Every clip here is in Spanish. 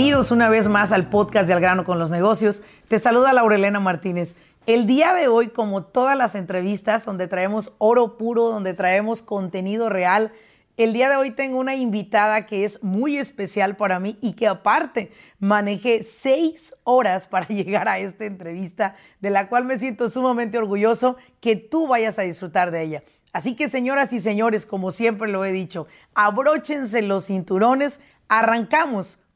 Bienvenidos una vez más al podcast de Al grano con los negocios. Te saluda Laurelena Martínez. El día de hoy, como todas las entrevistas donde traemos oro puro, donde traemos contenido real, el día de hoy tengo una invitada que es muy especial para mí y que aparte manejé seis horas para llegar a esta entrevista, de la cual me siento sumamente orgulloso que tú vayas a disfrutar de ella. Así que señoras y señores, como siempre lo he dicho, abróchense los cinturones, arrancamos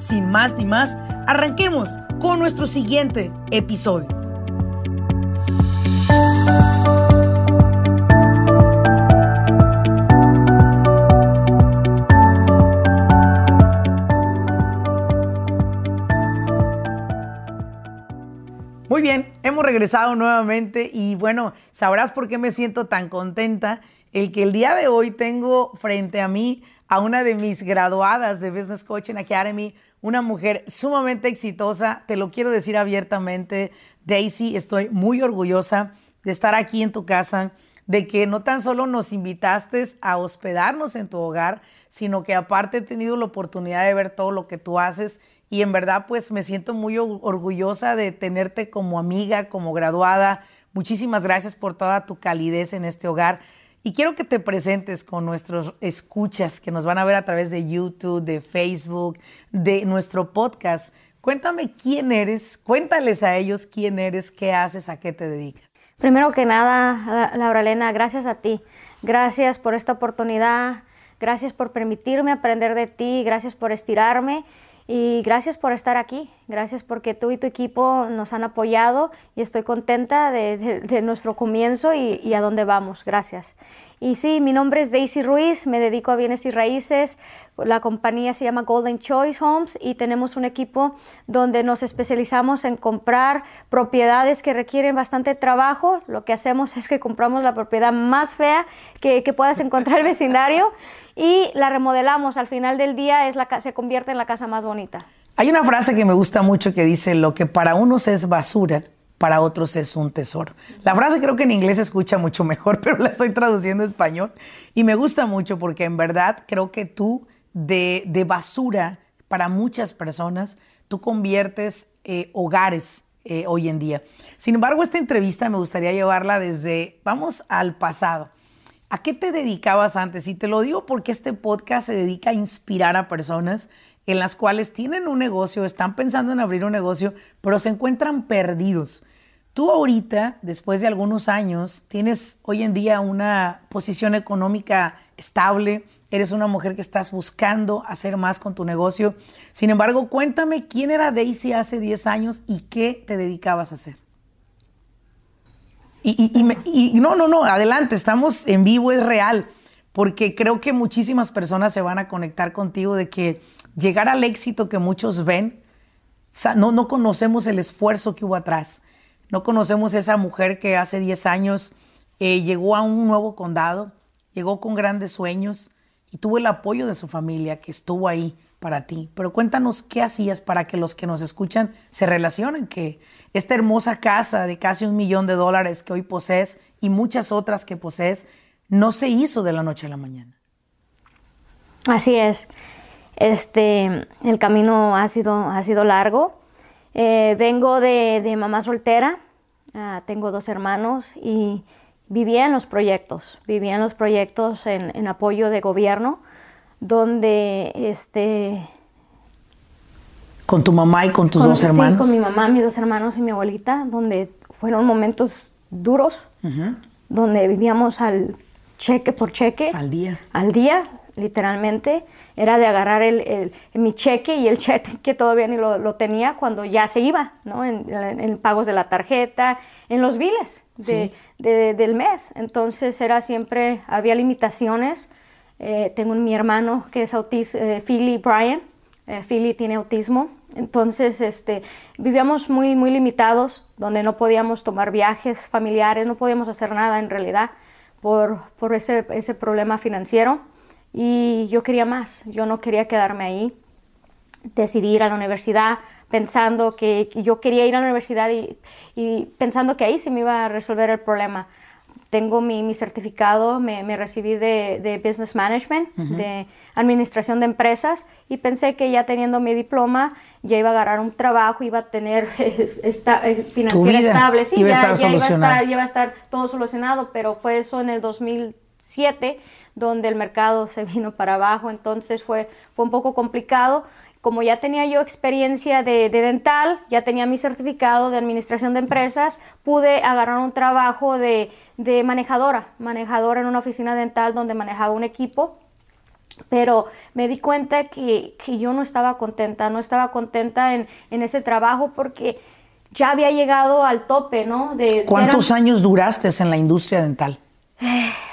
Sin más ni más, arranquemos con nuestro siguiente episodio. Muy bien, hemos regresado nuevamente y bueno, sabrás por qué me siento tan contenta el que el día de hoy tengo frente a mí a una de mis graduadas de Business Coaching Academy, una mujer sumamente exitosa, te lo quiero decir abiertamente, Daisy, estoy muy orgullosa de estar aquí en tu casa, de que no tan solo nos invitaste a hospedarnos en tu hogar, sino que aparte he tenido la oportunidad de ver todo lo que tú haces y en verdad pues me siento muy orgullosa de tenerte como amiga, como graduada. Muchísimas gracias por toda tu calidez en este hogar. Y quiero que te presentes con nuestros escuchas que nos van a ver a través de YouTube, de Facebook, de nuestro podcast. Cuéntame quién eres, cuéntales a ellos quién eres, qué haces, a qué te dedicas. Primero que nada, Laura Elena, gracias a ti. Gracias por esta oportunidad, gracias por permitirme aprender de ti, gracias por estirarme y gracias por estar aquí, gracias porque tú y tu equipo nos han apoyado y estoy contenta de, nuestro comienzo y, y, a dónde vamos. Gracias. Y sí, mi nombre es Daisy Ruiz, me dedico a bienes y raíces. La compañía se llama Golden Choice Homes y tenemos un equipo donde nos especializamos en comprar propiedades que requieren bastante trabajo. Lo que hacemos es que compramos la propiedad más fea que, puedas encontrar en el vecindario y la remodelamos. Al final del día es la, se convierte en la casa más bonita. Hay una frase que me gusta mucho que dice, lo que para unos es basura, para otros es un tesoro. La frase creo que en inglés se escucha mucho mejor, pero la estoy traduciendo en español y me gusta mucho porque en verdad creo que tú de, de basura para muchas personas, tú conviertes eh, hogares eh, hoy en día. Sin embargo, esta entrevista me gustaría llevarla desde, vamos al pasado. ¿A qué te dedicabas antes? Y te lo digo porque este podcast se dedica a inspirar a personas en las cuales tienen un negocio, están pensando en abrir un negocio, pero se encuentran perdidos. Tú ahorita, después de algunos años, tienes hoy en día una posición económica estable, eres una mujer que estás buscando hacer más con tu negocio. Sin embargo, cuéntame quién era Daisy hace 10 años y qué te dedicabas a hacer. Y, no, no, no, adelante, estamos en vivo, es real, porque creo que muchísimas personas se van a conectar contigo de que llegar al éxito que muchos ven, no, no conocemos el esfuerzo que hubo atrás no conocemos esa mujer que hace 10 años eh, llegó a un nuevo condado, llegó con grandes sueños y tuvo el apoyo de su familia que estuvo ahí para ti. Pero cuéntanos qué hacías para que los que nos escuchan se relacionen, que esta hermosa casa de casi un millón de dólares que hoy posees y muchas otras que posees no se hizo de la noche a la mañana. Así es. Este, el camino ha sido, ha sido largo. Eh, vengo de, mamá soltera, ah, tengo dos hermanos y vivía en los proyectos, vivía en los proyectos en, apoyo de gobierno, donde este... ¿Con tu mamá y con tus dos hermanos? Sí, con mi mamá, mis dos hermanos y mi abuelita, donde fueron momentos duros, donde vivíamos al cheque por cheque. Al día. Al día, literalmente era de agarrar el, mi cheque y el cheque que todavía ni lo, tenía cuando ya se iba, ¿no? En, pagos de la tarjeta, en los biles del mes. Entonces era siempre, había limitaciones. Eh, tengo mi hermano que es autista, eh, Philly Brian. Eh, Philly tiene autismo Entonces, este, vivíamos muy, muy limitados, donde no podíamos tomar viajes familiares, no podíamos hacer nada en realidad por, por ese, ese problema financiero. Y yo quería más, yo no quería quedarme ahí. Decidí ir a la universidad pensando que, yo quería ir a la universidad y, y, pensando que ahí se me iba a resolver el problema. Tengo mi, mi certificado, me, me, recibí de, de Business Management, de Administración de Empresas, y pensé que ya teniendo mi diploma ya iba a agarrar un trabajo, iba a tener esta, financiera estable, sí, iba ya, a estar ya iba, a estar, iba a estar todo solucionado, pero fue eso en el 2007 donde el mercado se vino para abajo, entonces fue, fue un poco complicado. Como ya tenía yo experiencia de, de, dental, ya tenía mi certificado de administración de empresas, pude agarrar un trabajo de, de manejadora, manejadora en una oficina dental donde manejaba un equipo pero me di cuenta que, que, yo no estaba contenta, no estaba contenta en, en, ese trabajo porque ya había llegado al tope, ¿no? De, ¿Cuántos eran... años duraste en la industria dental?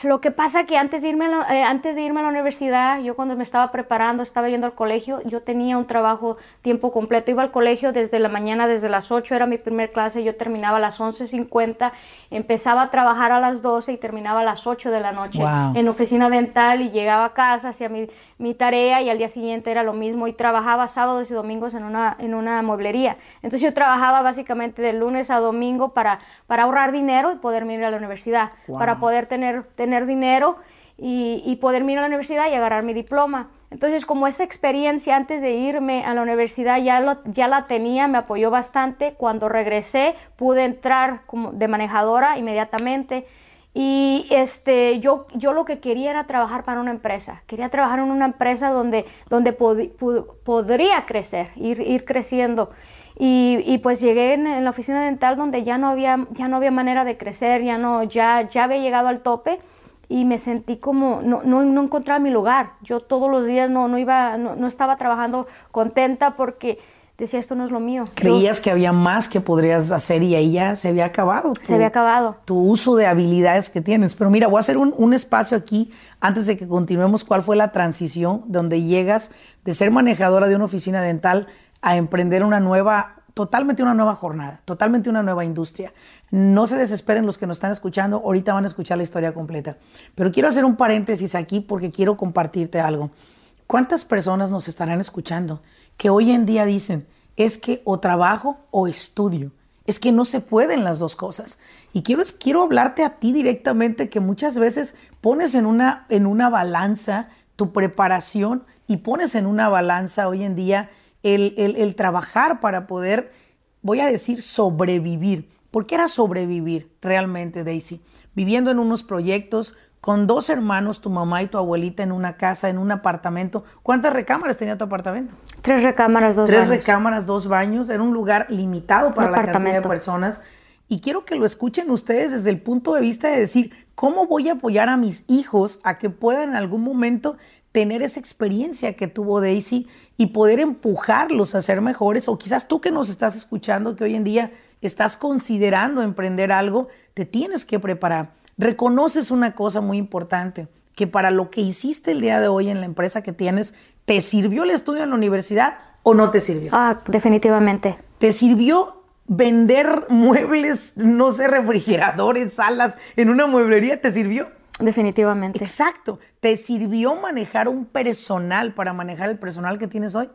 Lo que pasa que antes de, irme a la, eh, antes de irme a la universidad, yo cuando me estaba preparando, estaba yendo al colegio, yo tenía un trabajo tiempo completo. Iba al colegio desde la mañana, desde las 8 era mi primer clase, yo terminaba a las 11.50, empezaba a trabajar a las 12 y terminaba a las 8 de la noche wow. en oficina dental y llegaba a casa, hacía mi, mi, tarea y al día siguiente era lo mismo y trabajaba sábados y domingos en una, en una mueblería. Entonces yo trabajaba básicamente de lunes a domingo para, para ahorrar dinero y poder ir a la universidad, wow. para poder tener, tener dinero y, poder ir a la universidad y agarrar mi diploma. Entonces, como esa experiencia antes de irme a la universidad ya, ya la tenía, me apoyó bastante. Cuando regresé pude entrar como de manejadora inmediatamente. Y este, yo, yo lo que quería era trabajar para una empresa. Quería trabajar en una empresa donde, donde pod, pod, podría crecer, ir, ir creciendo. Y, y, pues llegué en, en, la oficina dental donde ya no había, ya no había manera de crecer, ya, no, ya, ya había llegado al tope y me sentí como, no, no, no encontraba mi lugar. Yo todos los días no, no, iba, no, no estaba trabajando contenta porque decía, esto no es lo mío. Creías Yo, que había más que podrías hacer y ahí ya se había acabado. Tu, se había acabado. Tu uso de habilidades que tienes. Pero mira, voy a hacer un, un, espacio aquí antes de que continuemos. ¿Cuál fue la transición donde llegas de ser manejadora de una oficina dental a emprender una nueva, totalmente una nueva jornada, totalmente una nueva industria? No se desesperen los que nos están escuchando, ahorita van a escuchar la historia completa. Pero quiero hacer un paréntesis aquí porque quiero compartirte algo. ¿Cuántas personas nos estarán escuchando que hoy en día dicen, es que o trabajo o estudio? Es que no se pueden las dos cosas. Y quiero, quiero hablarte a ti directamente que muchas veces pones en una, en una balanza tu preparación y pones en una balanza hoy en día el, el, el trabajar para poder, voy a decir, sobrevivir. ¿Por qué era sobrevivir realmente, Daisy? Viviendo en unos proyectos con dos hermanos, tu mamá y tu abuelita en una casa, en un apartamento. ¿Cuántas recámaras tenía tu apartamento? Tres recámaras, dos Tres baños. Tres recámaras, dos baños. Era un lugar limitado para la cantidad de personas. Y quiero que lo escuchen ustedes desde el punto de vista de decir, ¿cómo voy a apoyar a mis hijos a que puedan en algún momento tener esa experiencia que tuvo Daisy y poder empujarlos a ser mejores? O quizás tú que nos estás escuchando, que hoy en día estás considerando emprender algo, te tienes que preparar. Reconoces una cosa muy importante, que para lo que hiciste el día de hoy en la empresa que tienes, ¿te sirvió el estudio en la universidad o no te sirvió? Ah, definitivamente. ¿Te sirvió vender muebles, no sé, refrigeradores, salas en una mueblería? ¿Te sirvió? Definitivamente. Exacto. ¿Te sirvió manejar un personal para manejar el personal que tienes hoy?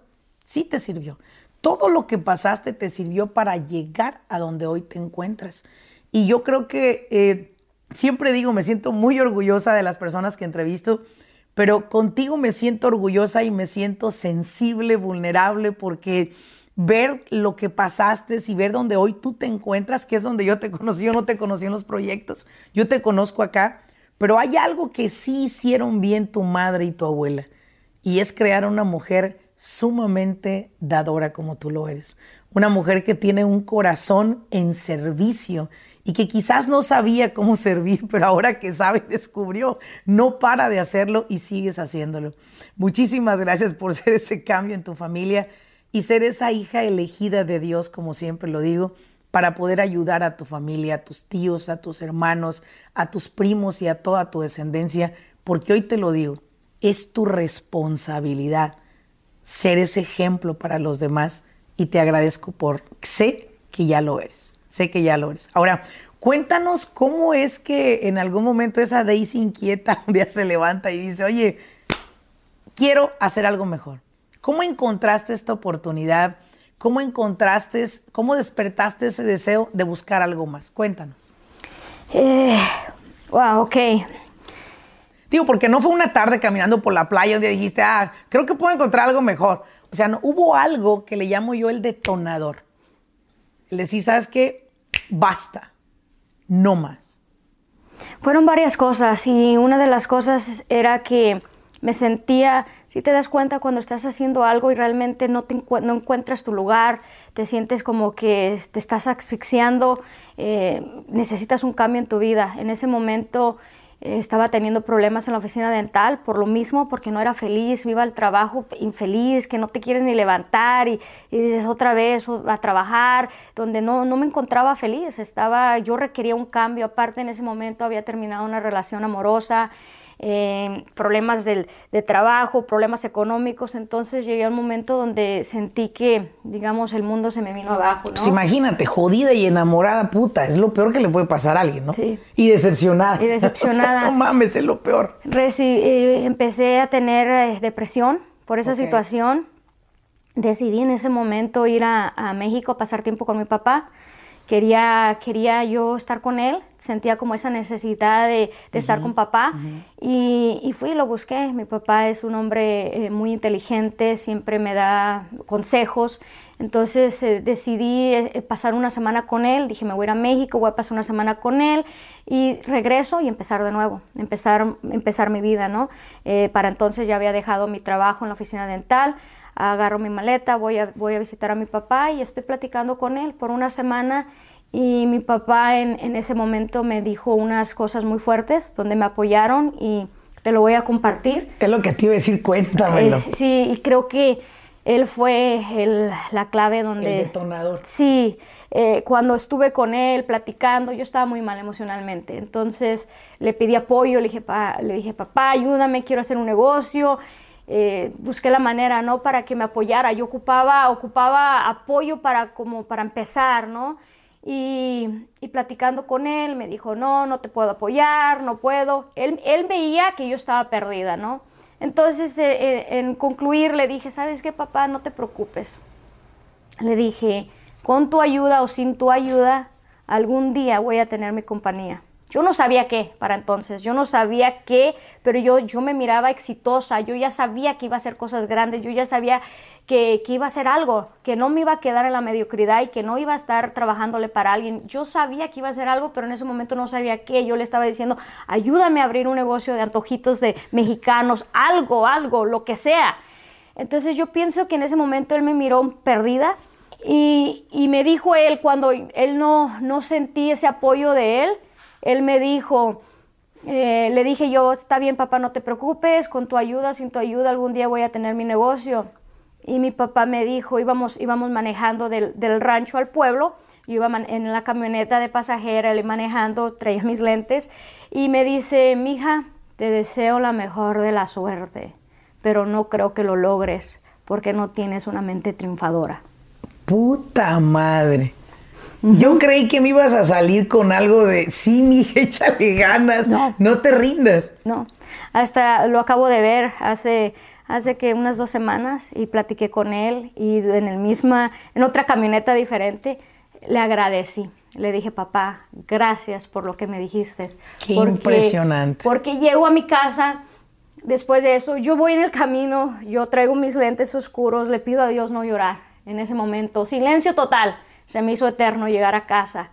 Sí te sirvió. Todo lo que pasaste te sirvió para llegar a donde hoy te encuentras. Y yo creo que eh, siempre digo, me siento muy orgullosa de las personas que entrevisto, pero contigo me siento orgullosa y me siento sensible, vulnerable, porque ver lo que pasaste y ver donde hoy tú te encuentras, que es donde yo te conocí, yo no te conocí en los proyectos, yo te conozco acá, pero hay algo que sí hicieron bien tu madre y tu abuela, y es crear una mujer sumamente dadora como tú lo eres. Una mujer que tiene un corazón en servicio y que quizás no sabía cómo servir, pero ahora que sabe, descubrió, no para de hacerlo y sigues haciéndolo. Muchísimas gracias por ser ese cambio en tu familia y ser esa hija elegida de Dios, como siempre lo digo, para poder ayudar a tu familia, a tus tíos, a tus hermanos, a tus primos y a toda tu descendencia, porque hoy te lo digo, es tu responsabilidad ser ese ejemplo para los demás y te agradezco por sé que ya lo eres. Sé que ya lo eres. Ahora, cuéntanos cómo es que en algún momento esa Daisy inquieta un día se levanta y dice, oye, quiero hacer algo mejor. ¿Cómo encontraste esta oportunidad? ¿Cómo encontraste, cómo despertaste ese deseo de buscar algo más? Cuéntanos. Eh, wow, ok. Digo, porque no fue una tarde caminando por la playa donde dijiste, ah, creo que puedo encontrar algo mejor. O sea, no, hubo algo que le llamo yo el detonador. El decir, ¿sabes qué? Basta. No más. Fueron varias cosas y una de las cosas era que me sentía, si te das cuenta cuando estás haciendo algo y realmente no, te no encuentras tu lugar, te sientes como que te estás asfixiando, eh, necesitas un cambio en tu vida. En ese momento eh, estaba teniendo problemas en la oficina dental por lo mismo, porque no era feliz, iba al trabajo infeliz, que no te quieres ni levantar y, y dices otra vez a trabajar, donde no, no me encontraba feliz, estaba, yo requería un cambio, aparte en ese momento había terminado una relación amorosa, eh, problemas del, de trabajo, problemas económicos. Entonces llegué a un momento donde sentí que, digamos, el mundo se me vino abajo. ¿no? Pues imagínate, jodida y enamorada, puta, es lo peor que le puede pasar a alguien, ¿no? Sí. Y decepcionada. Y decepcionada. no mames, es lo peor. eh, empecé a tener eh, depresión por esa okay. situación. Decidí en ese momento ir a, a México a pasar tiempo con mi papá quería, quería yo estar con él, sentía como esa necesidad de, de uh -huh, estar con papá uh -huh. y, y, fui y lo busqué. Mi papá es un hombre eh, muy inteligente, siempre me da consejos. Entonces eh, decidí eh, pasar una semana con él, dije me voy a ir a México, voy a pasar una semana con él y regreso y empezar de nuevo, empezar, empezar mi vida, ¿no? Eh, para entonces ya había dejado mi trabajo en la oficina dental, agarro mi maleta, voy a, voy a visitar a mi papá y estoy platicando con él por una semana y mi papá en, en, ese momento me dijo unas cosas muy fuertes donde me apoyaron y te lo voy a compartir. Es lo que te iba a decir, cuéntamelo. Eh, sí, y creo que él fue el, la clave donde... El detonador. Sí, eh, cuando estuve con él platicando, yo estaba muy mal emocionalmente. Entonces le pedí apoyo, le dije, pa, le dije papá, ayúdame, quiero hacer un negocio eh, busqué la manera, ¿no? Para que me apoyara. Yo ocupaba, ocupaba apoyo para, como para empezar, ¿no? Y, platicando con él, me dijo, no, no te puedo apoyar, no puedo. Él, él veía que yo estaba perdida, ¿no? Entonces, eh, eh, en concluir, le dije, ¿sabes qué, papá? No te preocupes. Le dije, con tu ayuda o sin tu ayuda, algún día voy a tener mi compañía. Yo no sabía qué para entonces, yo no sabía qué, pero yo, yo me miraba exitosa, yo ya sabía que iba a hacer cosas grandes, yo ya sabía que, que, iba a hacer algo, que no me iba a quedar en la mediocridad y que no iba a estar trabajándole para alguien. Yo sabía que iba a hacer algo, pero en ese momento no sabía qué. Yo le estaba diciendo, ayúdame a abrir un negocio de antojitos de mexicanos, algo, algo, lo que sea. Entonces yo pienso que en ese momento él me miró perdida y, y me dijo él, cuando él no, no sentí ese apoyo de él, él me dijo, eh, le dije yo, está bien papá, no te preocupes, con tu ayuda, sin tu ayuda, algún día voy a tener mi negocio. Y mi papá me dijo, íbamos, íbamos manejando del, rancho al pueblo, yo iba en la camioneta de pasajera, él manejando, traía mis lentes, y me dice, mija, te deseo la mejor de la suerte, pero no creo que lo logres, porque no tienes una mente triunfadora. Puta madre. Yo creí que me ibas a salir con algo de, sí, mija, échale ganas, no, no te rindas. No, hasta lo acabo de ver hace, hace que unas dos semanas y platiqué con él y en, el misma, en otra camioneta diferente le agradecí. Le dije, papá, gracias por lo que me dijiste. Qué porque, impresionante. Porque llego a mi casa, después de eso, yo voy en el camino, yo traigo mis lentes oscuros, le pido a Dios no llorar en ese momento, silencio total se me hizo eterno llegar a casa.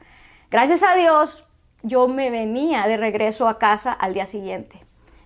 Gracias a Dios, yo me venía de regreso a casa al día siguiente.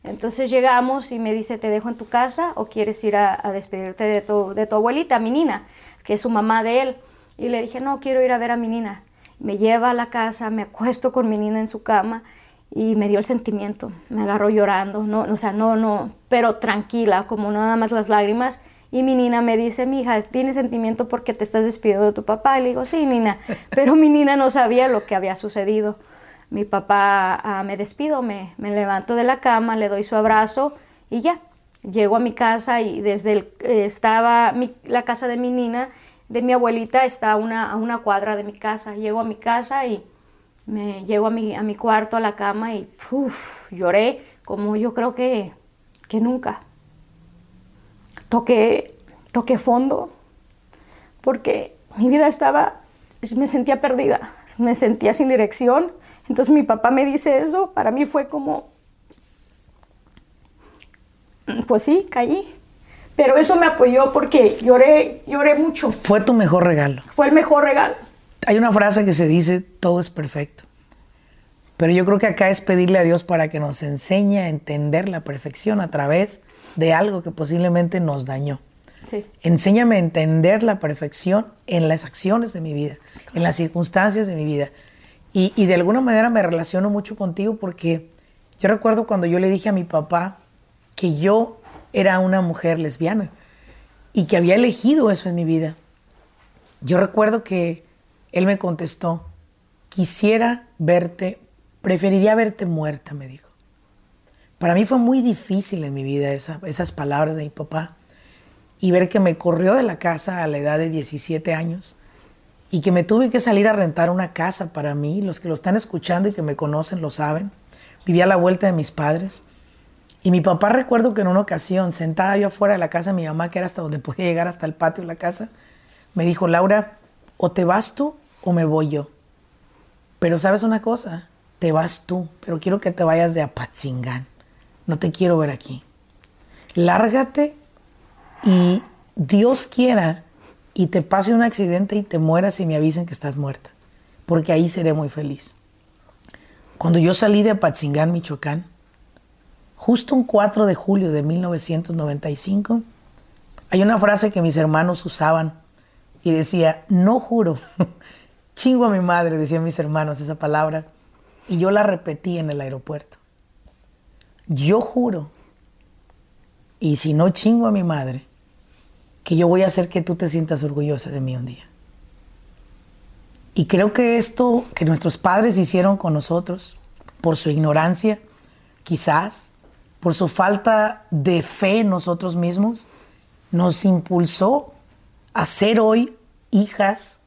Entonces llegamos y me dice, ¿te dejo en tu casa o quieres ir a, despedirte de tu, de tu abuelita, mi nina, que es su mamá de él? Y le dije, no, quiero ir a ver a mi nina. Me lleva a la casa, me acuesto con mi nina en su cama y me dio el sentimiento. Me agarró llorando, no, o sea, no, no, pero tranquila, como nada más las lágrimas. Y mi nina me dice, mi hija, ¿tienes sentimiento porque te estás despidiendo de tu papá? Y le digo, sí, nina. Pero mi nina no sabía lo que había sucedido. Mi papá ah, me despido, me, me, levanto de la cama, le doy su abrazo y ya. Llego a mi casa y desde el, eh, estaba mi, la casa de mi nina, de mi abuelita está una, a una cuadra de mi casa. Llego a mi casa y me llego a mi, a mi cuarto, a la cama y lloré como yo creo que, que nunca. Toqué, toqué fondo porque mi vida estaba, me sentía perdida, me sentía sin dirección. Entonces mi papá me dice eso, para mí fue como, pues sí, caí. Pero eso me apoyó porque lloré, lloré mucho. Fue tu mejor regalo. Fue el mejor regalo. Hay una frase que se dice, todo es perfecto. Pero yo creo que acá es pedirle a Dios para que nos enseñe a entender la perfección a través de algo que posiblemente nos dañó. Sí. Enséñame a entender la perfección en las acciones de mi vida, en las circunstancias de mi vida. Y, y, de alguna manera me relaciono mucho contigo porque yo recuerdo cuando yo le dije a mi papá que yo era una mujer lesbiana y que había elegido eso en mi vida. Yo recuerdo que él me contestó, quisiera verte, preferiría verte muerta, me dijo. Para mí fue muy difícil en mi vida esas palabras de mi papá y ver que me corrió de la casa a la edad de 17 años y que me tuve que salir a rentar una casa para mí. Los que lo están escuchando y que me conocen lo saben. Vivía a la vuelta de mis padres. Y mi papá recuerdo que en una ocasión, sentada yo afuera de la casa de mi mamá, que era hasta donde podía llegar, hasta el patio de la casa, me dijo, Laura, o te vas tú o me voy yo. Pero sabes una cosa, te vas tú, pero quiero que te vayas de Apatzingán. No te quiero ver aquí. Lárgate y Dios quiera y te pase un accidente y te mueras y me avisen que estás muerta, porque ahí seré muy feliz. Cuando yo salí de Apatzingán, Michoacán, justo un 4 de julio de 1995, hay una frase que mis hermanos usaban y decía, no juro, chingo a mi madre, decían mis hermanos esa palabra, y yo la repetí en el aeropuerto. Yo juro, y si no chingo a mi madre, que yo voy a hacer que tú te sientas orgullosa de mí un día. Y creo que esto que nuestros padres hicieron con nosotros, por su ignorancia, quizás, por su falta de fe en nosotros mismos, nos impulsó a ser hoy hijas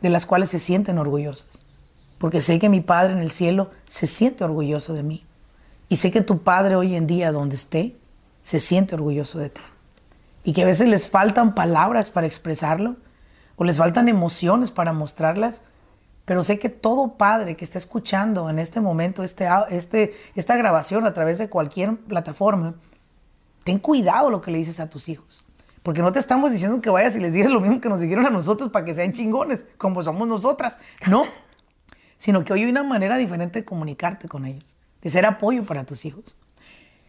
de las cuales se sienten orgullosas. Porque sé que mi Padre en el cielo se siente orgulloso de mí. Y sé que tu Padre hoy en día, donde esté, se siente orgulloso de ti. Y que a veces les faltan palabras para expresarlo, o les faltan emociones para mostrarlas, pero sé que todo padre que está escuchando en este momento este, este, esta grabación a través de cualquier plataforma, ten cuidado lo que le dices a tus hijos. Porque no te estamos diciendo que vayas y les digas lo mismo que nos dijeron a nosotros para que sean chingones, como somos nosotras. No. Sino que hoy hay una manera diferente de comunicarte con ellos, de ser apoyo para tus hijos.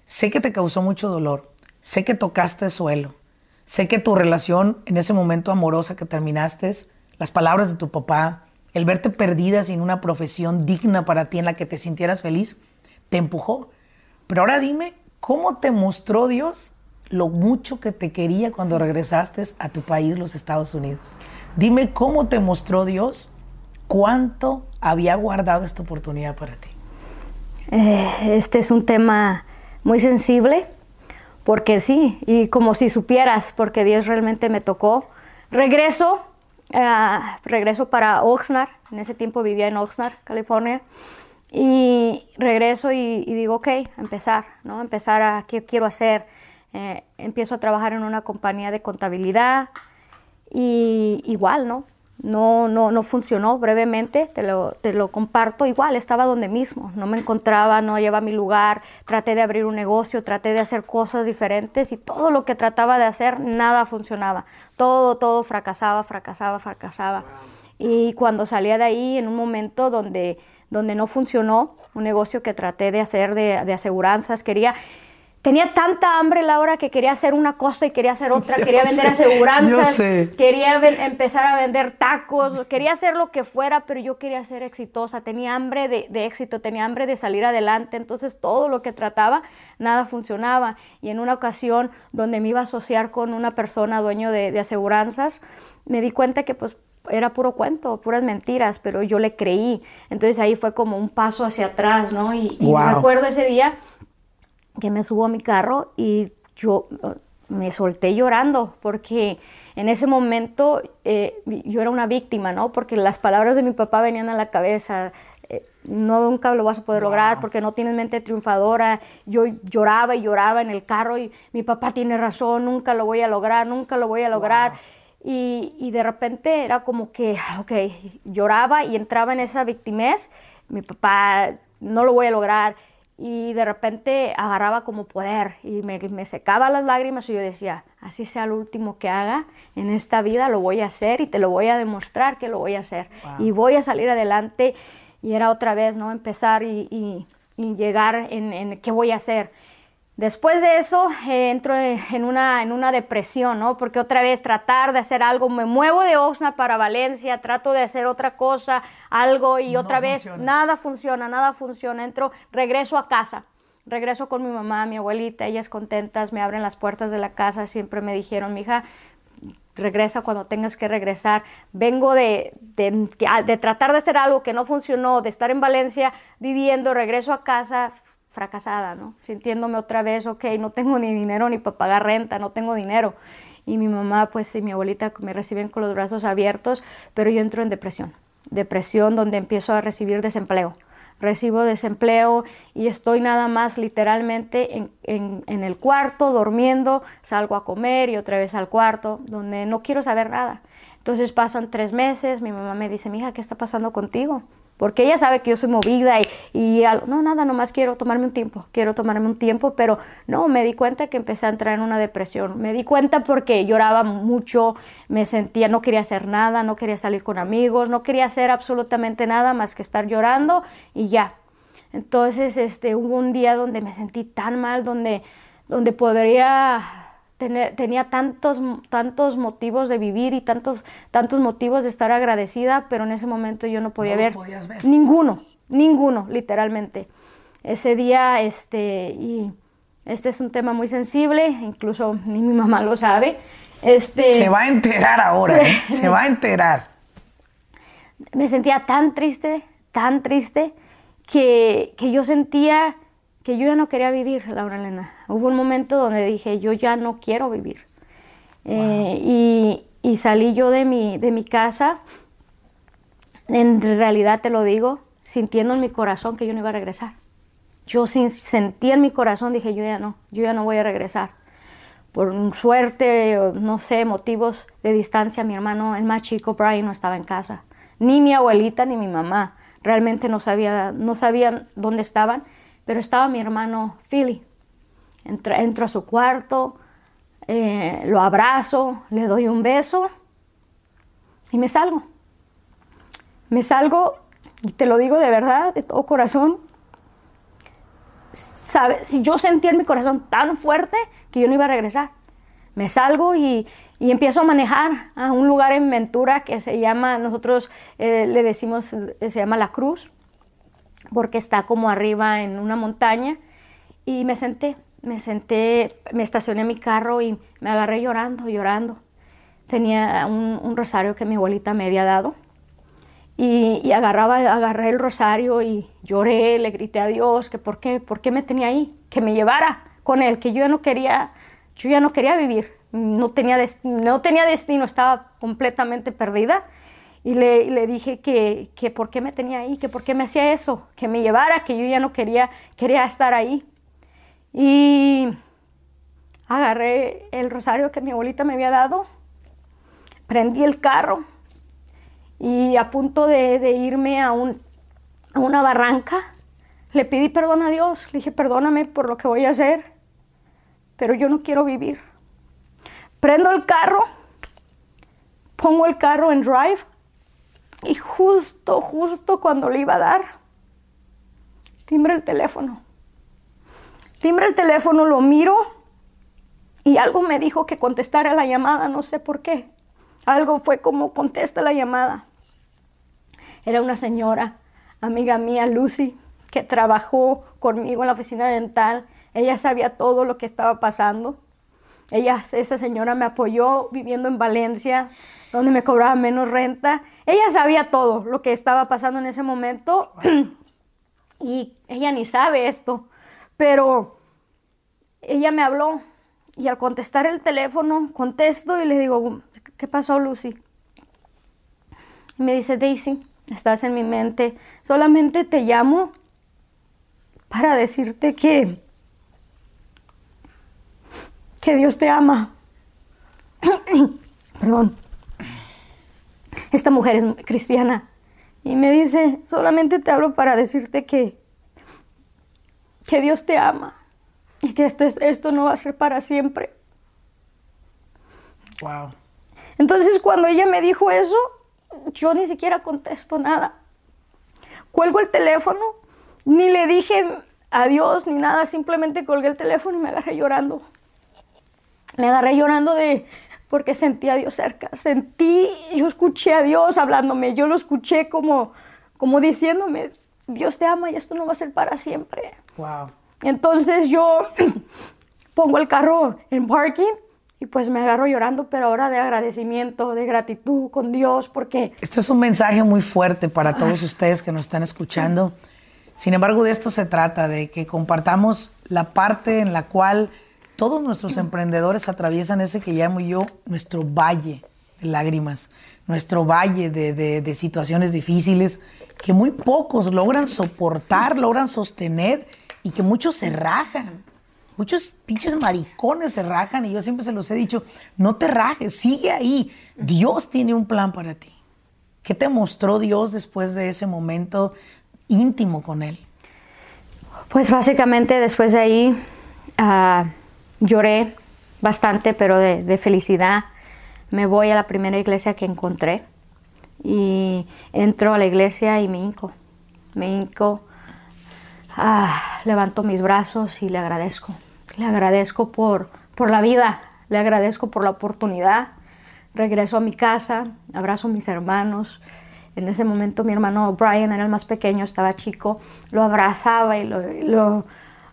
Sé que te causó mucho dolor, sé que tocaste el suelo, sé que tu relación en ese momento amorosa que terminaste, las palabras de tu papá, el verte perdida sin una profesión digna para ti en la que te sintieras feliz, te empujó. Pero ahora dime, ¿cómo te mostró Dios lo mucho que te quería cuando regresaste a tu país, los Estados Unidos? Dime cómo te mostró Dios cuánto había guardado esta oportunidad para ti. Eh, este es un tema muy sensible, porque sí, y como si supieras, porque Dios realmente me tocó. Regreso Ah, regreso para Oxnard, en ese tiempo vivía en Oxnard, California, y regreso y, digo, ok, empezar, ¿no? Empezar a qué quiero hacer. Eh, empiezo a trabajar en una compañía de contabilidad y igual, ¿no? No, no, no funcionó brevemente, te lo, te lo comparto, igual estaba donde mismo, no me encontraba, no llevaba mi lugar, traté de abrir un negocio, traté de hacer cosas diferentes y todo lo que trataba de hacer, nada funcionaba, todo, todo fracasaba, fracasaba, fracasaba. Y cuando salía de ahí, en un momento donde, donde no funcionó, un negocio que traté de hacer de, de aseguranzas, quería Tenía tanta hambre Laura que quería hacer una cosa y quería hacer otra, quería vender aseguranzas, quería empezar a vender tacos, quería hacer lo que fuera, pero yo quería ser exitosa, tenía hambre de, éxito, tenía hambre de salir adelante, entonces todo lo que trataba, nada funcionaba. Y en una ocasión donde me iba a asociar con una persona dueño de, aseguranzas, me di cuenta que pues era puro cuento, puras mentiras, pero yo le creí. Entonces ahí fue como un paso hacia atrás, ¿no? Y, y me acuerdo ese día que me subo a mi carro y yo me solté llorando porque en ese momento eh, yo era una víctima, ¿no? Porque las palabras de mi papá venían a la cabeza. eh, no, nunca lo vas a poder lograr porque no tienes mente triunfadora. Yo lloraba y lloraba en el carro y mi papá tiene razón, nunca lo voy a lograr, nunca lo voy a lograr. Y, y de repente era como que, ok, lloraba y entraba en esa victimez. Mi papá, no lo voy a lograr y de repente agarraba como poder y me, me, secaba las lágrimas y yo decía, así sea lo último que haga en esta vida, lo voy a hacer y te lo voy a demostrar que lo voy a hacer wow. y voy a salir adelante y era otra vez, ¿no? Empezar y, y, y llegar en, en, qué voy a hacer. Después de eso eh, entro en una, en una depresión, ¿no? Porque otra vez tratar de hacer algo, me muevo de Oxnard para Valencia, trato de hacer otra cosa, algo y no otra funciona. vez nada funciona, nada funciona. Entro, regreso a casa, regreso con mi mamá, mi abuelita, ellas contentas, me abren las puertas de la casa, siempre me dijeron, mi hija, regresa cuando tengas que regresar. Vengo de, de, de tratar de hacer algo que no funcionó, de estar en Valencia viviendo, regreso a casa fracasada, ¿no? Sintiéndome otra vez, ok, no tengo ni dinero ni para pagar renta, no tengo dinero. Y mi mamá, pues, y mi abuelita me reciben con los brazos abiertos, pero yo entro en depresión. Depresión donde empiezo a recibir desempleo. Recibo desempleo y estoy nada más literalmente en, el cuarto, durmiendo, salgo a comer y otra vez al cuarto, donde no quiero saber nada. Entonces pasan tres meses, mi mamá me dice, mija, ¿qué está pasando contigo? Porque ella sabe que yo soy movida y, y, no, nada, nomás quiero tomarme un tiempo, quiero tomarme un tiempo, pero no, me di cuenta que empecé a entrar en una depresión, me di cuenta porque lloraba mucho, me sentía, no quería hacer nada, no quería salir con amigos, no quería hacer absolutamente nada más que estar llorando y ya. Entonces, este, hubo un día donde me sentí tan mal, donde, donde podría Tenía tantos, tantos motivos de vivir y tantos, tantos motivos de estar agradecida, pero en ese momento yo no podía no ver, ver, ninguno, ninguno, literalmente. Ese día, este, y este es un tema muy sensible, incluso ni mi mamá lo sabe. Este, se va a enterar ahora, ¿eh? se va a enterar. Me sentía tan triste, tan triste, que, que yo sentía que yo ya no quería vivir, Laura Elena. Hubo un momento donde dije, yo ya no quiero vivir. Wow. Eh, y, y, salí yo de mi, de mi casa, en realidad te lo digo, sintiendo en mi corazón que yo no iba a regresar. Yo sin, sentí en mi corazón, dije, yo ya no, yo ya no voy a regresar. Por suerte, no sé, motivos de distancia, mi hermano, el más chico, Brian, no estaba en casa. Ni mi abuelita ni mi mamá. Realmente no, sabía, no sabían dónde estaban pero estaba mi hermano Philly. Entro, entro a su cuarto, eh, lo abrazo, le doy un beso y me salgo. Me salgo, y te lo digo de verdad, de todo corazón. ¿Sabe? Si yo sentía en mi corazón tan fuerte que yo no iba a regresar. Me salgo y, y empiezo a manejar a un lugar en Ventura que se llama, nosotros eh, le decimos, se llama La Cruz porque está como arriba en una montaña y me senté, me senté, me estacioné mi carro y me agarré llorando, llorando. Tenía un, rosario que mi abuelita me había dado y, y, agarraba, agarré el rosario y lloré, le grité a Dios que por qué, por qué me tenía ahí, que me llevara con él, que yo ya no quería, yo ya no quería vivir, no tenía, no tenía destino, estaba completamente perdida y le, le dije que, que, por qué me tenía ahí, que por qué me hacía eso, que me llevara, que yo ya no quería, quería estar ahí. Y agarré el rosario que mi abuelita me había dado, prendí el carro y a punto de, irme a una barranca, le pedí perdón a Dios, le dije, perdóname por lo que voy a hacer, pero yo no quiero vivir. Prendo el carro, pongo el carro en drive y justo, justo cuando le iba a dar, timbre el teléfono. Timbre el teléfono, lo miro y algo me dijo que contestara la llamada, no sé por qué. Algo fue como contesta la llamada. Era una señora, amiga mía, Lucy, que trabajó conmigo en la oficina dental. Ella sabía todo lo que estaba pasando. Ella, esa señora me apoyó viviendo en Valencia, donde me cobraba menos renta. Ella sabía todo lo que estaba pasando en ese momento y ella ni sabe esto, pero ella me habló Y al contestar el teléfono, contesto y le digo, ¿qué pasó, Lucy? Y me dice, Daisy, estás en mi mente, solamente te llamo para decirte que, que Dios te ama. Perdón. Esta mujer es cristiana y me dice, solamente te hablo para decirte que, que Dios te ama y que esto, esto no va a ser para siempre. Wow. Entonces cuando ella me dijo eso, yo ni siquiera contesto nada. Cuelgo el teléfono, ni le dije adiós ni nada, simplemente colgué el teléfono y me agarré llorando. Me agarré llorando de porque sentí a Dios cerca. Sentí, yo escuché a Dios hablándome, yo lo escuché como, como diciéndome, Dios te ama y esto no va a ser para siempre. Wow. Entonces yo pongo el carro en parking y pues me agarro llorando, pero ahora de agradecimiento, de gratitud con Dios, porque... Esto es un mensaje muy fuerte para todos ustedes que nos están escuchando. Sin embargo, de esto se trata, de que compartamos la parte en la cual todos nuestros emprendedores atraviesan ese que llamo yo nuestro valle de lágrimas, nuestro valle de, de, de situaciones difíciles que muy pocos logran soportar, logran sostener y que muchos se rajan. Muchos pinches maricones se rajan y yo siempre se los he dicho, no te rajes, sigue ahí. Dios tiene un plan para ti. ¿Qué te mostró Dios después de ese momento íntimo con Él? Pues básicamente después de ahí uh, lloré bastante, pero de, de, felicidad. Me voy a la primera iglesia que encontré y entro a la iglesia y me hinco. Me hinco, ah, levanto mis brazos y le agradezco. Le agradezco por, por la vida, le agradezco por la oportunidad. Regreso a mi casa, abrazo a mis hermanos. En ese momento mi hermano Brian era el más pequeño, estaba chico, lo abrazaba y lo, lo,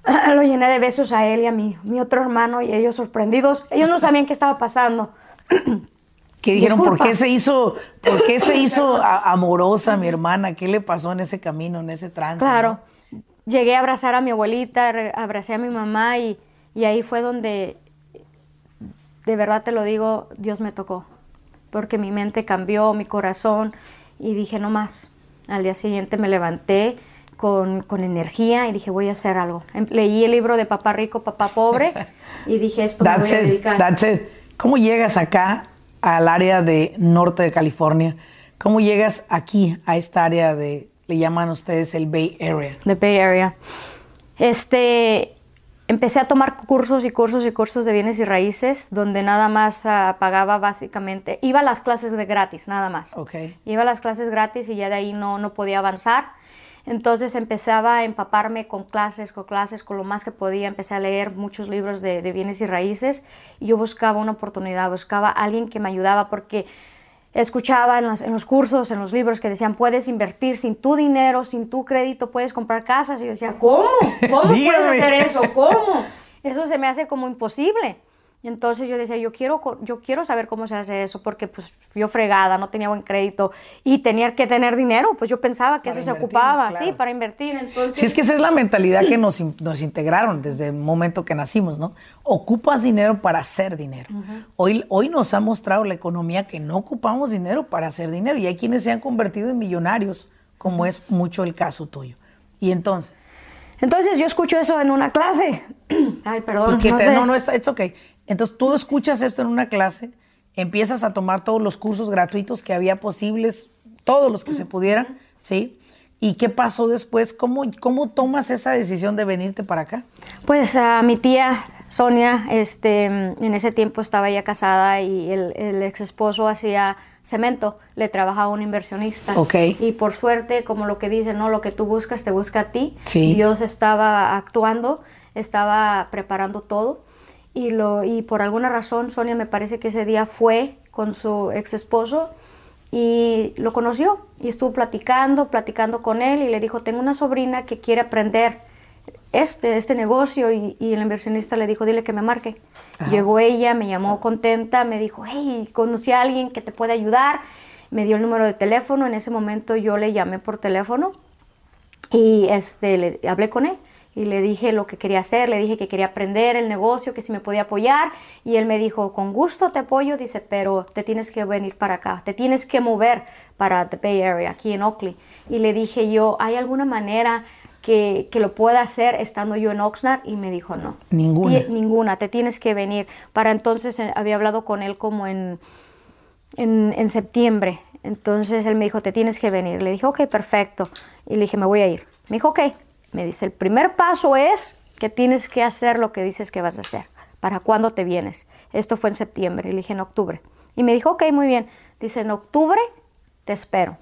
lo llené de besos a él y a mi, mi otro hermano y ellos sorprendidos. Ellos no sabían qué estaba pasando. que dijeron, Disculpa. ¿por qué se hizo, por qué se hizo amorosa mi hermana? ¿Qué le pasó en ese camino, en ese trance? Claro. ¿no? Llegué a abrazar a mi abuelita, abracé a mi mamá y, y, ahí fue donde, de verdad te lo digo, Dios me tocó. Porque mi mente cambió, mi corazón, y dije, no más. Al día siguiente me levanté con, con energía y dije, voy a hacer algo. Em, Leí el libro de Papá Rico, Papá Pobre y dije, esto me voy a dedicar. That's it. ¿Cómo llegas acá al área de norte de California. ¿Cómo llegas aquí a esta área de, le llaman ustedes el Bay Area? The Bay Area. Este, empecé a tomar cursos y cursos y cursos de bienes y raíces, donde nada más uh, pagaba básicamente, iba a las clases de gratis, nada más. Okay. Iba a las clases gratis y ya de ahí no, no podía avanzar. Entonces empezaba a empaparme con clases, con clases, con lo más que podía. Empecé a leer muchos libros de, de, bienes y raíces y yo buscaba una oportunidad, buscaba a alguien que me ayudaba porque escuchaba en los, en los, cursos, en los libros que decían, puedes invertir sin tu dinero, sin tu crédito, puedes comprar casas. Y yo decía, ¿cómo? ¿Cómo puedes hacer eso? ¿Cómo? Eso se me hace como imposible. Entonces yo decía, yo quiero, yo quiero saber cómo se hace eso, porque pues yo fregada, no tenía buen crédito y tenía que tener dinero, pues yo pensaba que Para eso se ocupaba, claro. sí, para invertir. Entonces, Si es que esa es la mentalidad que nos, nos integraron desde el momento que nacimos, ¿no? Ocupas dinero para hacer dinero. hoy, hoy nos ha mostrado la economía que no ocupamos dinero para hacer dinero y hay quienes se han convertido en millonarios, como es mucho el caso tuyo. Y entonces, entonces yo escucho eso en una clase. Ay, perdón. y que no te- sé. no, no, está, it's okay. Entonces tú escuchas esto en una clase, empiezas a tomar todos los cursos gratuitos que había posibles, todos los que se pudieran, ¿sí? ¿Y qué pasó después? ¿Cómo, cómo tomas esa decisión de venirte para acá? Pues a mi tía Sonia, este, en ese tiempo estaba ya casada y el, el ex esposo hacía cemento, le trabajaba un inversionista. Ok. Y por suerte, como lo que dicen, no, lo que tú buscas te busca a ti. Sí. Dios estaba actuando, estaba preparando todo y lo y por alguna razón Sonia me parece que ese día fue con su ex esposo y lo conoció y estuvo platicando, platicando con él y le dijo, tengo una sobrina que quiere aprender este, este negocio y, y el inversionista le dijo, dile que me marque. Ajá. Llegó ella, me llamó contenta, me dijo, hey, conocí a alguien que te puede ayudar, me dio el número de teléfono, en ese momento yo le llamé por teléfono y este, le hablé con él y le dije lo que quería hacer, le dije que quería aprender el negocio, que si me podía apoyar y él me dijo, con gusto te apoyo, dice, pero te tienes que venir para acá, te tienes que mover para the Bay Area, aquí en Oakley. Y le dije yo, ¿hay alguna manera que, que lo pueda hacer estando yo en Oxnard? Y me dijo, no. Ninguna. Ti- ninguna, te tienes que venir. Para entonces eh, había hablado con él como en, en, en septiembre. Entonces él me dijo, te tienes que venir. Le dije, ok, perfecto. Y le dije, me voy a ir. Me dijo, ok. Me dice, el primer paso es que tienes que hacer lo que dices que vas a hacer. ¿Para cuándo te vienes? Esto fue en septiembre. Y dije, en octubre. Y me dijo, ok, muy bien. Dice, en octubre te espero.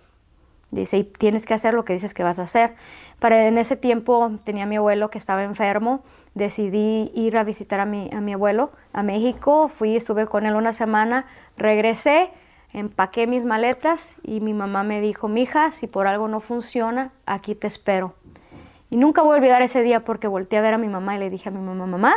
Dice, y tienes que hacer lo que dices que vas a hacer. Para en ese tiempo tenía a mi abuelo que estaba enfermo. Decidí ir a visitar a mi, a mi abuelo a México. Fui, estuve con él una semana. Regresé, empaqué mis maletas y mi mamá me dijo, mija, si por algo no funciona, aquí te espero. Y nunca voy a olvidar ese día porque volteé a ver a mi mamá y le dije a mi mamá, mamá,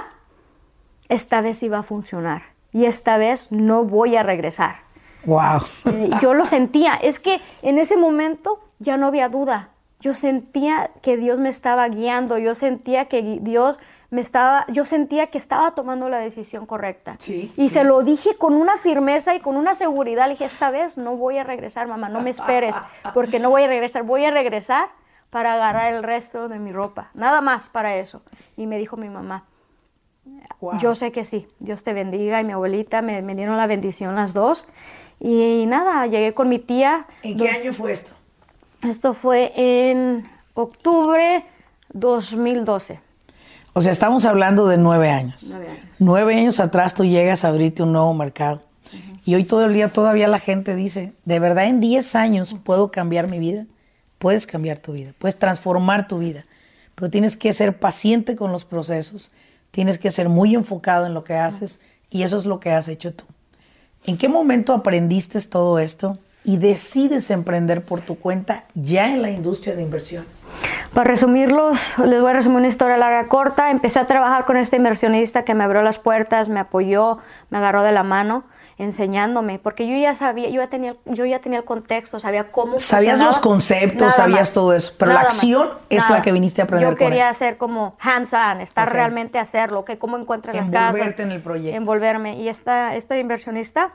esta vez va a funcionar. Y esta vez no voy a regresar. Wow. Eh, yo lo sentía. Es que en ese momento ya no había duda. Yo sentía que Dios me estaba guiando. Yo sentía que Dios me estaba, yo sentía que estaba tomando la decisión correcta. Sí, y sí. se lo dije con una firmeza y con una seguridad. Le dije, esta vez no voy a regresar, mamá, no me esperes, porque no voy a regresar. Voy a regresar para agarrar el resto de mi ropa. Nada más para eso. Y me dijo mi mamá, Wow. yo sé que sí, Dios te bendiga y mi abuelita me, me dieron la bendición las dos. Y, nada, llegué con mi tía. ¿En qué año fue esto? Esto fue en octubre 2012. O sea, estamos hablando de nueve años. Nueve años. Nueve años atrás tú llegas a abrirte un nuevo mercado. Y hoy todo el día todavía la gente dice, ¿de verdad en 10 años puedo cambiar mi vida? Puedes cambiar tu vida, puedes transformar tu vida, pero tienes que ser paciente con los procesos, tienes que ser muy enfocado en lo que haces y eso es lo que has hecho tú. ¿En qué momento aprendiste todo esto y decides emprender por tu cuenta ya en la industria de inversiones? Para resumirlos, les voy a resumir una historia larga corta. Empecé a trabajar con este inversionista que me abrió las puertas, me apoyó, me agarró de la mano, enseñándome, porque yo ya sabía, yo ya tenía, yo ya tenía el contexto, sabía cómo Sabías los conceptos, sabías más, todo eso, pero la nada más, acción es nada. la que viniste a aprender Yo con él. quería hacer como hands-on, estar Ok. realmente a hacerlo, que cómo encuentras las casas. Envolverte en el proyecto. Envolverme. Y esta, esta inversionista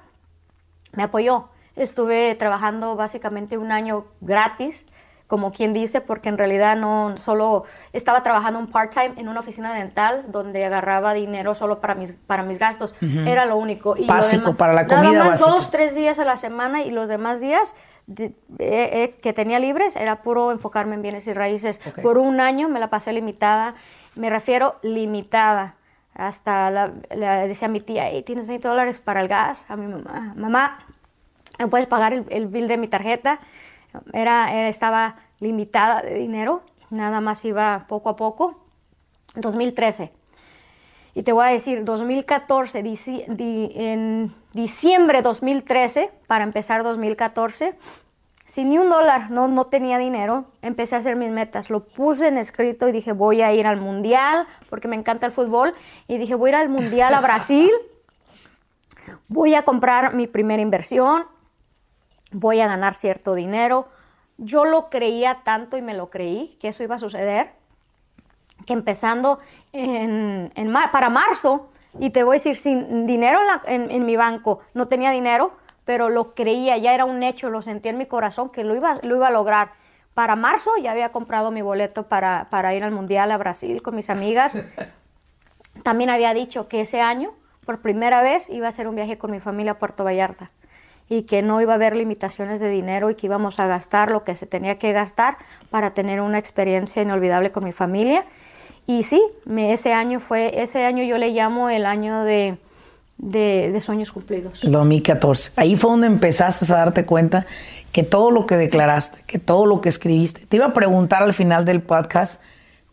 me apoyó. Estuve trabajando básicamente un año gratis, como quien dice, porque en realidad no solo estaba trabajando un part-time en una oficina dental donde agarraba dinero solo para mis, para mis gastos. Era lo único. Y Básico, para la nada comida más básica. dos, tres días a la semana y los demás días de- eh, eh, que tenía libres era puro enfocarme en bienes y raíces. Por un año me la pasé limitada. Me refiero limitada. Hasta la, le decía a mi tía, "Hey, ¿tienes 20 dólares para el gas? A mi mamá, mamá, ¿me puedes pagar el, el bill de mi tarjeta? Era, era- estaba limitada de dinero, nada más iba poco a poco. 2013. Y te voy a decir, 2014, dici- di- en diciembre de 2013, para empezar 2014, sin ni un dólar, no, no tenía dinero, empecé a hacer mis metas. Lo puse en escrito y dije, voy a ir al mundial, porque me encanta el fútbol. Y dije, voy a ir al mundial a Brasil, voy a comprar mi primera inversión, voy a ganar cierto dinero. Yo lo creía tanto y me lo creí que eso iba a suceder que empezando en, en mar- para marzo, y te voy a decir, sin dinero en, la- en- en mi banco, no tenía dinero, pero lo creía, ya era un hecho, lo sentía en mi corazón que lo iba, lo iba a lograr. Para marzo ya había comprado mi boleto para, para ir al Mundial a Brasil con mis amigas. También había dicho que ese año, por primera vez, iba a hacer un viaje con mi familia a Puerto Vallarta y que no iba a haber limitaciones de dinero y que íbamos a gastar lo que se tenía que gastar para tener una experiencia inolvidable con mi familia. Y sí, me- ese año fue, ese año yo le llamo el año de, de- de sueños cumplidos. El 2014. Ahí fue donde empezaste a darte cuenta que todo lo que declaraste, que todo lo que escribiste. Te iba a preguntar al final del podcast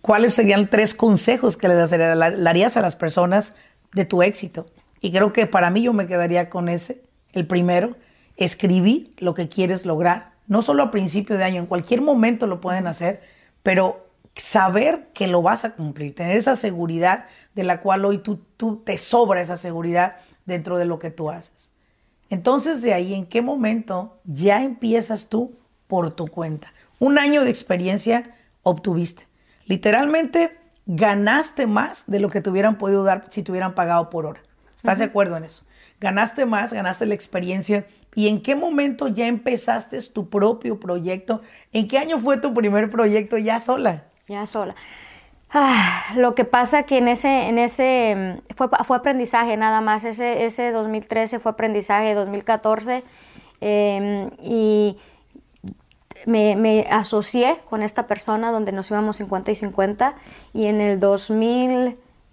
cuáles serían tres consejos que le darías a las personas de tu éxito. Y creo que para mí yo me quedaría con ese. El primero, escribir lo que quieres lograr. No solo a principio de año, en cualquier momento lo pueden hacer, pero saber que lo vas a cumplir, tener esa seguridad de la cual hoy tú, tú te sobra esa seguridad dentro de lo que tú haces. Entonces, de ahí, ¿en qué momento ya empiezas tú por tu cuenta? Un año de experiencia obtuviste. Literalmente, ganaste más de lo que te hubieran podido dar si te hubieran pagado por hora. ¿Estás de acuerdo en eso? Ganaste más, ganaste la experiencia. ¿Y en qué momento ya empezaste tu propio proyecto? ¿En qué año fue tu primer proyecto ya sola? Ya sola. Ah, lo que pasa que en ese, en ese mm, fue, fue aprendizaje nada más, ese, ese 2013 fue aprendizaje, 2014, em, y me, me, asocié con esta persona donde nos íbamos 50 y 50, y en el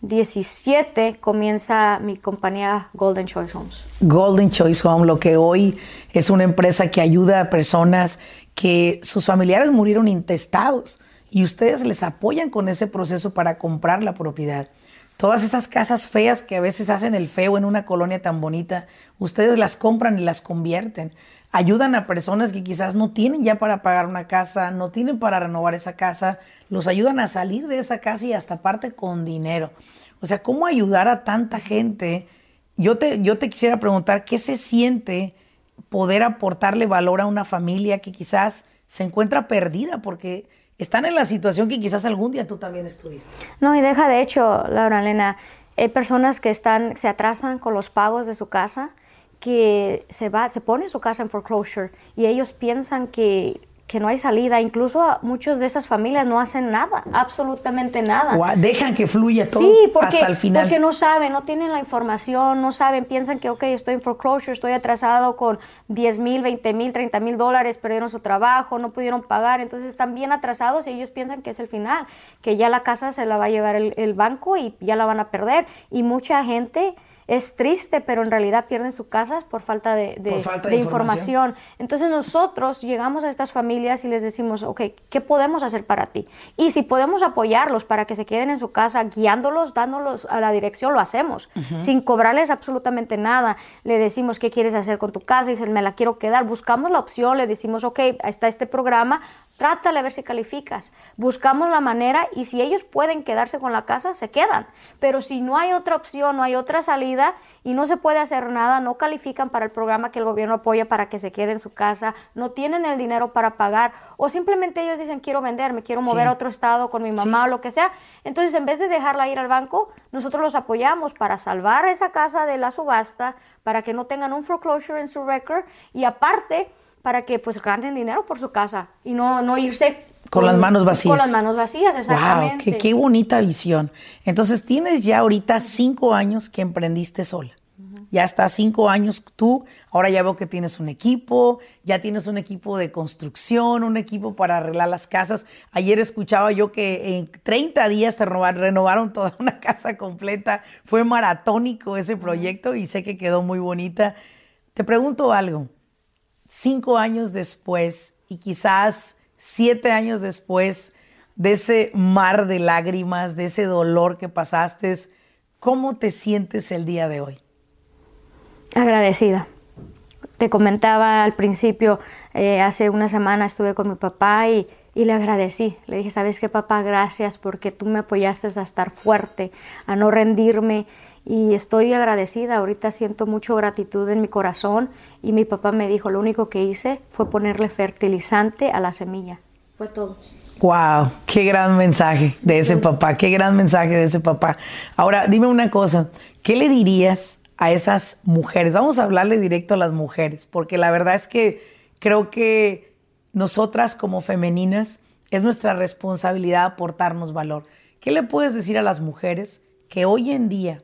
2017 comienza mi compañía Golden Choice Homes. Golden Choice Home, lo que hoy es una empresa que ayuda a personas que sus familiares murieron intestados y ustedes les apoyan con ese proceso para comprar la propiedad. Todas esas casas feas que a veces hacen el feo en una colonia tan bonita, ustedes las compran y las convierten. Ayudan a personas que quizás no tienen ya para pagar una casa, no tienen para renovar esa casa, los ayudan a salir de esa casa y hasta parte con dinero. O sea, ¿cómo ayudar a tanta gente? Yo te, yo te quisiera preguntar, ¿qué se siente poder aportarle valor a una familia que quizás se encuentra perdida porque están en la situación que quizás algún día tú también estuviste. No, y deja de hecho, Laura Elena, hay personas que están, se atrasan con los pagos de su casa, que se va, se pone su casa en foreclosure y ellos piensan que que no hay salida. Incluso muchos de esas familias no hacen nada, absolutamente nada. dejan que fluya todo porque, hasta el final. porque no saben, no tienen la información, no saben, piensan que, ok, estoy en foreclosure, estoy atrasado con 10 mil, 20 mil, 30 mil dólares, perdieron su trabajo, no pudieron pagar, entonces están bien atrasados y ellos piensan que es el final, que ya la casa se la va a llevar el, el banco y ya la van a perder. Y mucha gente es triste, pero en realidad pierden su casa por falta de, información. Entonces nosotros llegamos a estas familias y les decimos, ok, ¿qué podemos hacer para ti? Y si podemos apoyarlos para que se queden en su casa, guiándolos, dándolos a la dirección, lo hacemos, sin cobrarles absolutamente nada. Le decimos, ¿qué quieres hacer con tu casa? Dicen, me la quiero quedar. Buscamos la opción, le decimos, ok, está este programa, Trátale a ver si calificas. Buscamos la manera y si ellos pueden quedarse con la casa, se quedan. Pero si no hay otra opción, no hay otra salida y no se puede hacer nada, no califican para el programa que el gobierno apoya para que se quede en su casa, no tienen el dinero para pagar o simplemente ellos dicen quiero vender, me quiero mover a otro estado con mi mamá o lo que sea. Entonces en vez de dejarla ir al banco, nosotros los apoyamos para salvar esa casa de la subasta, para que no tengan un foreclosure en su record y aparte para que pues ganen dinero por su casa y no, no irse con, las manos vacías. Con las manos vacías, exactamente. Wow, qué, bonita visión. Entonces tienes ya ahorita cinco años que emprendiste sola. Ya está cinco años tú, ahora ya veo que tienes un equipo, ya tienes un equipo de construcción, un equipo para arreglar las casas. Ayer escuchaba yo que en 30 días te renovaron toda una casa completa. Fue maratónico ese proyecto y sé que quedó muy bonita. Te pregunto algo, cinco años después y quizás siete años después de ese mar de lágrimas, de ese dolor que pasaste, ¿cómo te sientes el día de hoy? Agradecida. Te comentaba al principio, eh, hace una semana estuve con mi papá y, y le agradecí. Le dije, ¿sabes qué, papá? Gracias porque tú me apoyaste a estar fuerte, a no rendirme y estoy agradecida. Ahorita siento mucho gratitud en mi corazón y mi papá me dijo, lo único que hice fue ponerle fertilizante a la semilla. Fue todo. Wow, qué gran mensaje de ese papá, qué gran mensaje de ese papá. Ahora, dime una cosa, ¿qué le dirías a esas mujeres? Vamos a hablarle directo a las mujeres, porque la verdad es que creo que nosotras como femeninas es nuestra responsabilidad aportarnos valor. ¿Qué le puedes decir a las mujeres que hoy en día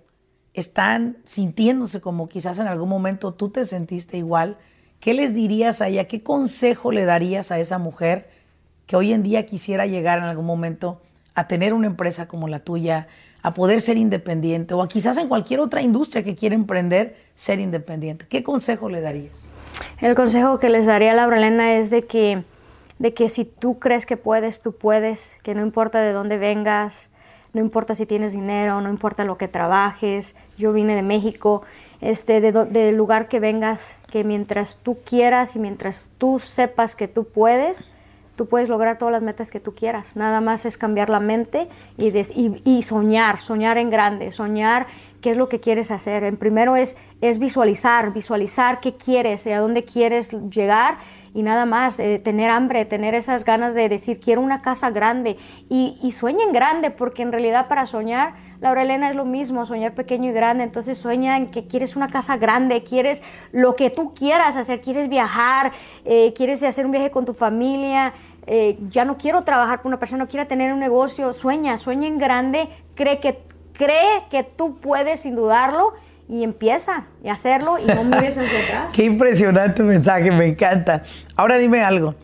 están sintiéndose como quizás en algún momento tú te sentiste igual, ¿qué les dirías a ella? ¿Qué consejo le darías a esa mujer que hoy en día quisiera llegar en algún momento a tener una empresa como la tuya, a poder ser independiente o quizás en cualquier otra industria que quiera emprender, ser independiente? ¿Qué consejo le darías? El consejo que les daría a Laura Elena es de que, de que si tú crees que puedes, tú puedes, que no importa de dónde vengas, no importa si tienes dinero, no importa lo que trabajes, yo vine de México, este, del lugar que vengas, que mientras tú quieras y mientras tú sepas que tú puedes, tú puedes lograr todas las metas que tú quieras. Nada más es cambiar la mente y, y, soñar, soñar en grande, soñar qué es lo que quieres hacer. En primero es, es visualizar, visualizar qué quieres y a dónde quieres llegar y nada más, eh, tener hambre, tener esas ganas de decir, quiero una casa grande y, y sueñen grande, porque en realidad para soñar, Laura Elena es lo mismo, soñar pequeño y grande, entonces sueña en que quieres una casa grande, quieres lo que tú quieras hacer, quieres viajar, eh, quieres hacer un viaje con tu familia, eh, ya no quiero trabajar con una persona, no quiero tener un negocio, sueña, sueña en grande, cree que, cree que tú puedes sin dudarlo y empieza a hacerlo y no mires hacia atrás. Qué impresionante mensaje, me encanta. Ahora dime algo.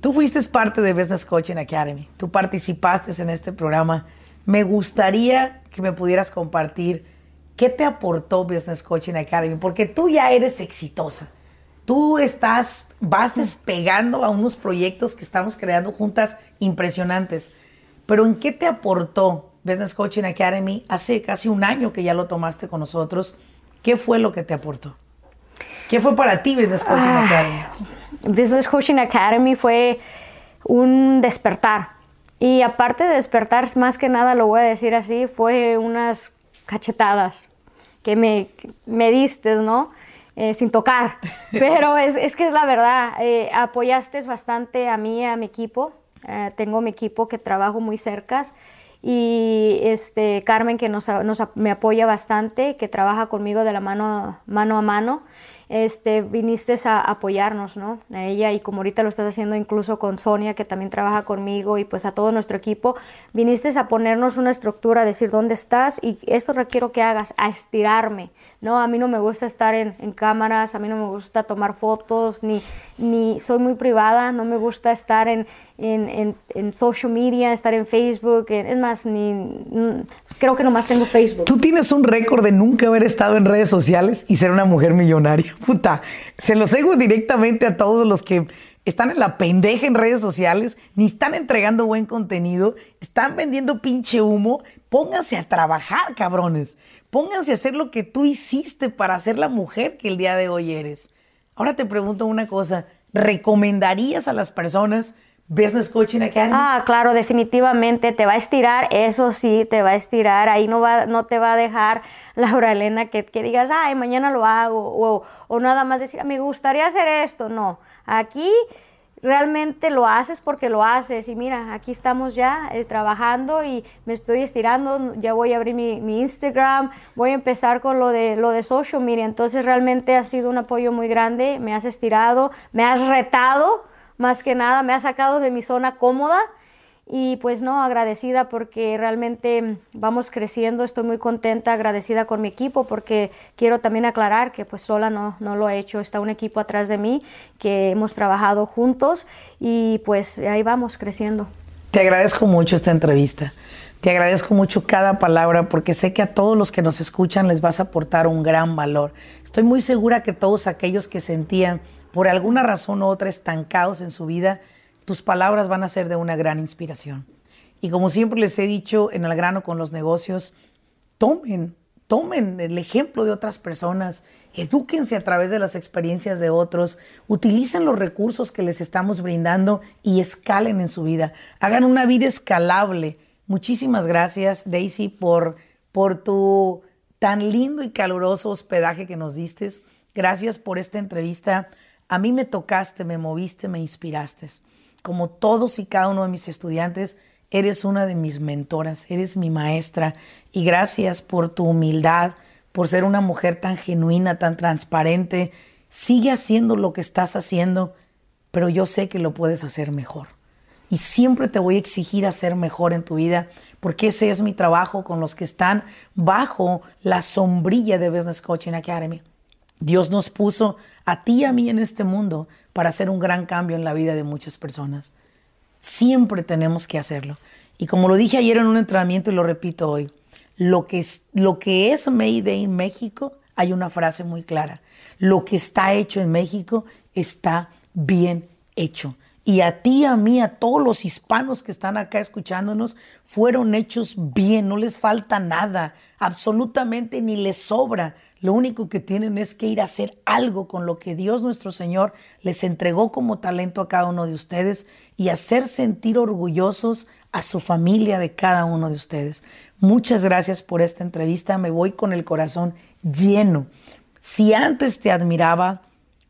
Tú fuiste parte de Business Coaching Academy, tú participaste en este programa. Me gustaría que me pudieras compartir qué te aportó Business Coaching Academy, porque tú ya eres exitosa. Tú estás, vas despegando a unos proyectos que estamos creando juntas impresionantes. Pero ¿en qué te aportó Business Coaching Academy hace casi un año que ya lo tomaste con nosotros? ¿Qué fue lo que te aportó? ¿Qué fue para ti Business Coaching Academy? Business Coaching Academy fue un despertar. Y aparte de despertar, más que nada lo voy a decir así, fue unas cachetadas que me, me diste, ¿no? Eh, sin tocar. Pero es, es, que es la verdad, eh, apoyaste bastante a mí, a mi equipo. Eh, tengo mi equipo que trabajo muy cerca y este, Carmen que nos, me apoya bastante, que trabaja conmigo de la mano, mano a mano. Este, viniste a apoyarnos, ¿no? A ella y como ahorita lo estás haciendo incluso con Sonia, que también trabaja conmigo y pues a todo nuestro equipo, viniste a ponernos una estructura, a decir dónde estás y esto requiero que hagas, a estirarme, ¿no? A mí no me gusta estar en, en cámaras, a mí no me gusta tomar fotos, ni, ni soy muy privada, no me gusta estar en, en, en, social media, estar en Facebook, es más, ni, creo que nomás tengo Facebook. Tú tienes un récord de nunca haber estado en redes sociales y ser una mujer millonaria. Puta, se los digo directamente a todos los que están en la pendeja en redes sociales, ni están entregando buen contenido, están vendiendo pinche humo. Pónganse a trabajar, cabrones. Pónganse a hacer lo que tú hiciste para ser la mujer que el día de hoy eres. Ahora te pregunto una cosa, ¿recomendarías a las personas Business Coaching Academy? Ah, claro, definitivamente te va a estirar, eso sí, te va a estirar, ahí no, va, no te va a dejar, Laura Elena, que, que digas, ay, mañana lo hago, o, o nada más decir, me gustaría hacer esto, no, aquí realmente lo haces porque lo haces. Y mira, aquí estamos ya eh, trabajando y me estoy estirando, ya voy a abrir mi, Instagram, voy a empezar con lo de, lo de social media, entonces realmente ha sido un apoyo muy grande, me has estirado, me has retado, más que nada, me has sacado de mi zona cómoda y pues no, agradecida porque realmente vamos creciendo, estoy muy contenta, agradecida con mi equipo porque quiero también aclarar que pues sola no, no lo he hecho, está un equipo atrás de mí que hemos trabajado juntos y pues ahí vamos creciendo. Te agradezco mucho esta entrevista. Te agradezco mucho cada palabra porque sé que a todos los que nos escuchan les vas a aportar un gran valor. Estoy muy segura que todos aquellos que sentían por alguna razón u otra estancados en su vida, tus palabras van a ser de una gran inspiración. Y como siempre les he dicho en el grano con los negocios, tomen, tomen el ejemplo de otras personas, edúquense a través de las experiencias de otros, utilicen los recursos que les estamos brindando y escalen en su vida. Hagan una vida escalable. Muchísimas gracias, Daisy, por, por tu tan lindo y caluroso hospedaje que nos diste. Gracias por esta entrevista. A mí me tocaste, me moviste, me inspiraste como todos y cada uno de mis estudiantes, eres una de mis mentoras, eres mi maestra y gracias por tu humildad, por ser una mujer tan genuina, tan transparente. Sigue haciendo lo que estás haciendo, pero yo sé que lo puedes hacer mejor. Y siempre te voy a exigir hacer mejor en tu vida, porque ese es mi trabajo con los que están bajo la sombrilla de Business Coaching Academy. Dios nos puso a ti y a mí en este mundo para hacer un gran cambio en la vida de muchas personas. Siempre tenemos que hacerlo. Y como lo dije ayer en un entrenamiento y lo repito hoy, lo que es, lo que es Made in México, hay una frase muy clara. Lo que está hecho en México está bien hecho. Y a ti, a mí, a todos los hispanos que están acá escuchándonos, fueron hechos bien, no les falta nada, absolutamente ni les sobra. Lo único que tienen es que ir a hacer algo con lo que Dios nuestro Señor les entregó como talento a cada uno de ustedes y hacer sentir orgullosos a su familia de cada uno de ustedes. Muchas gracias por esta entrevista, me voy con el corazón lleno. Si antes te admiraba,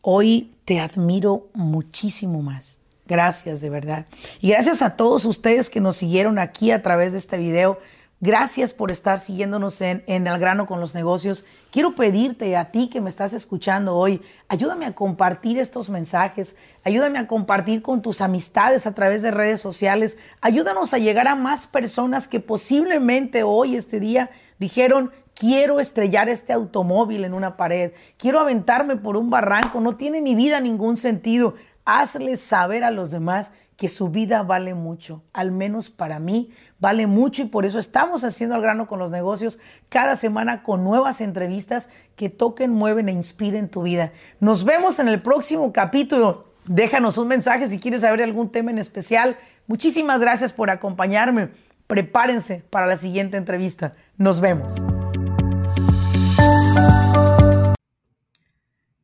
Hoy te admiro muchísimo más. Gracias de verdad. Y gracias a todos ustedes que nos siguieron aquí a través de este video. Gracias por estar siguiéndonos en, en El grano con los negocios. Quiero pedirte a ti que me estás escuchando hoy, ayúdame a compartir estos mensajes, ayúdame a compartir con tus amistades a través de redes sociales, ayúdanos a llegar a más personas que posiblemente hoy, este día, dijeron, quiero estrellar este automóvil en una pared, quiero aventarme por un barranco, no tiene mi vida ningún sentido. Hazles saber a los demás que su vida vale mucho, al menos para mí vale mucho y por eso estamos haciendo al grano con los negocios cada semana con nuevas entrevistas que toquen, mueven e inspiren tu vida. Nos vemos en el próximo capítulo. Déjanos un mensaje si quieres saber algún tema en especial. Muchísimas gracias por acompañarme. Prepárense para la siguiente entrevista. Nos vemos.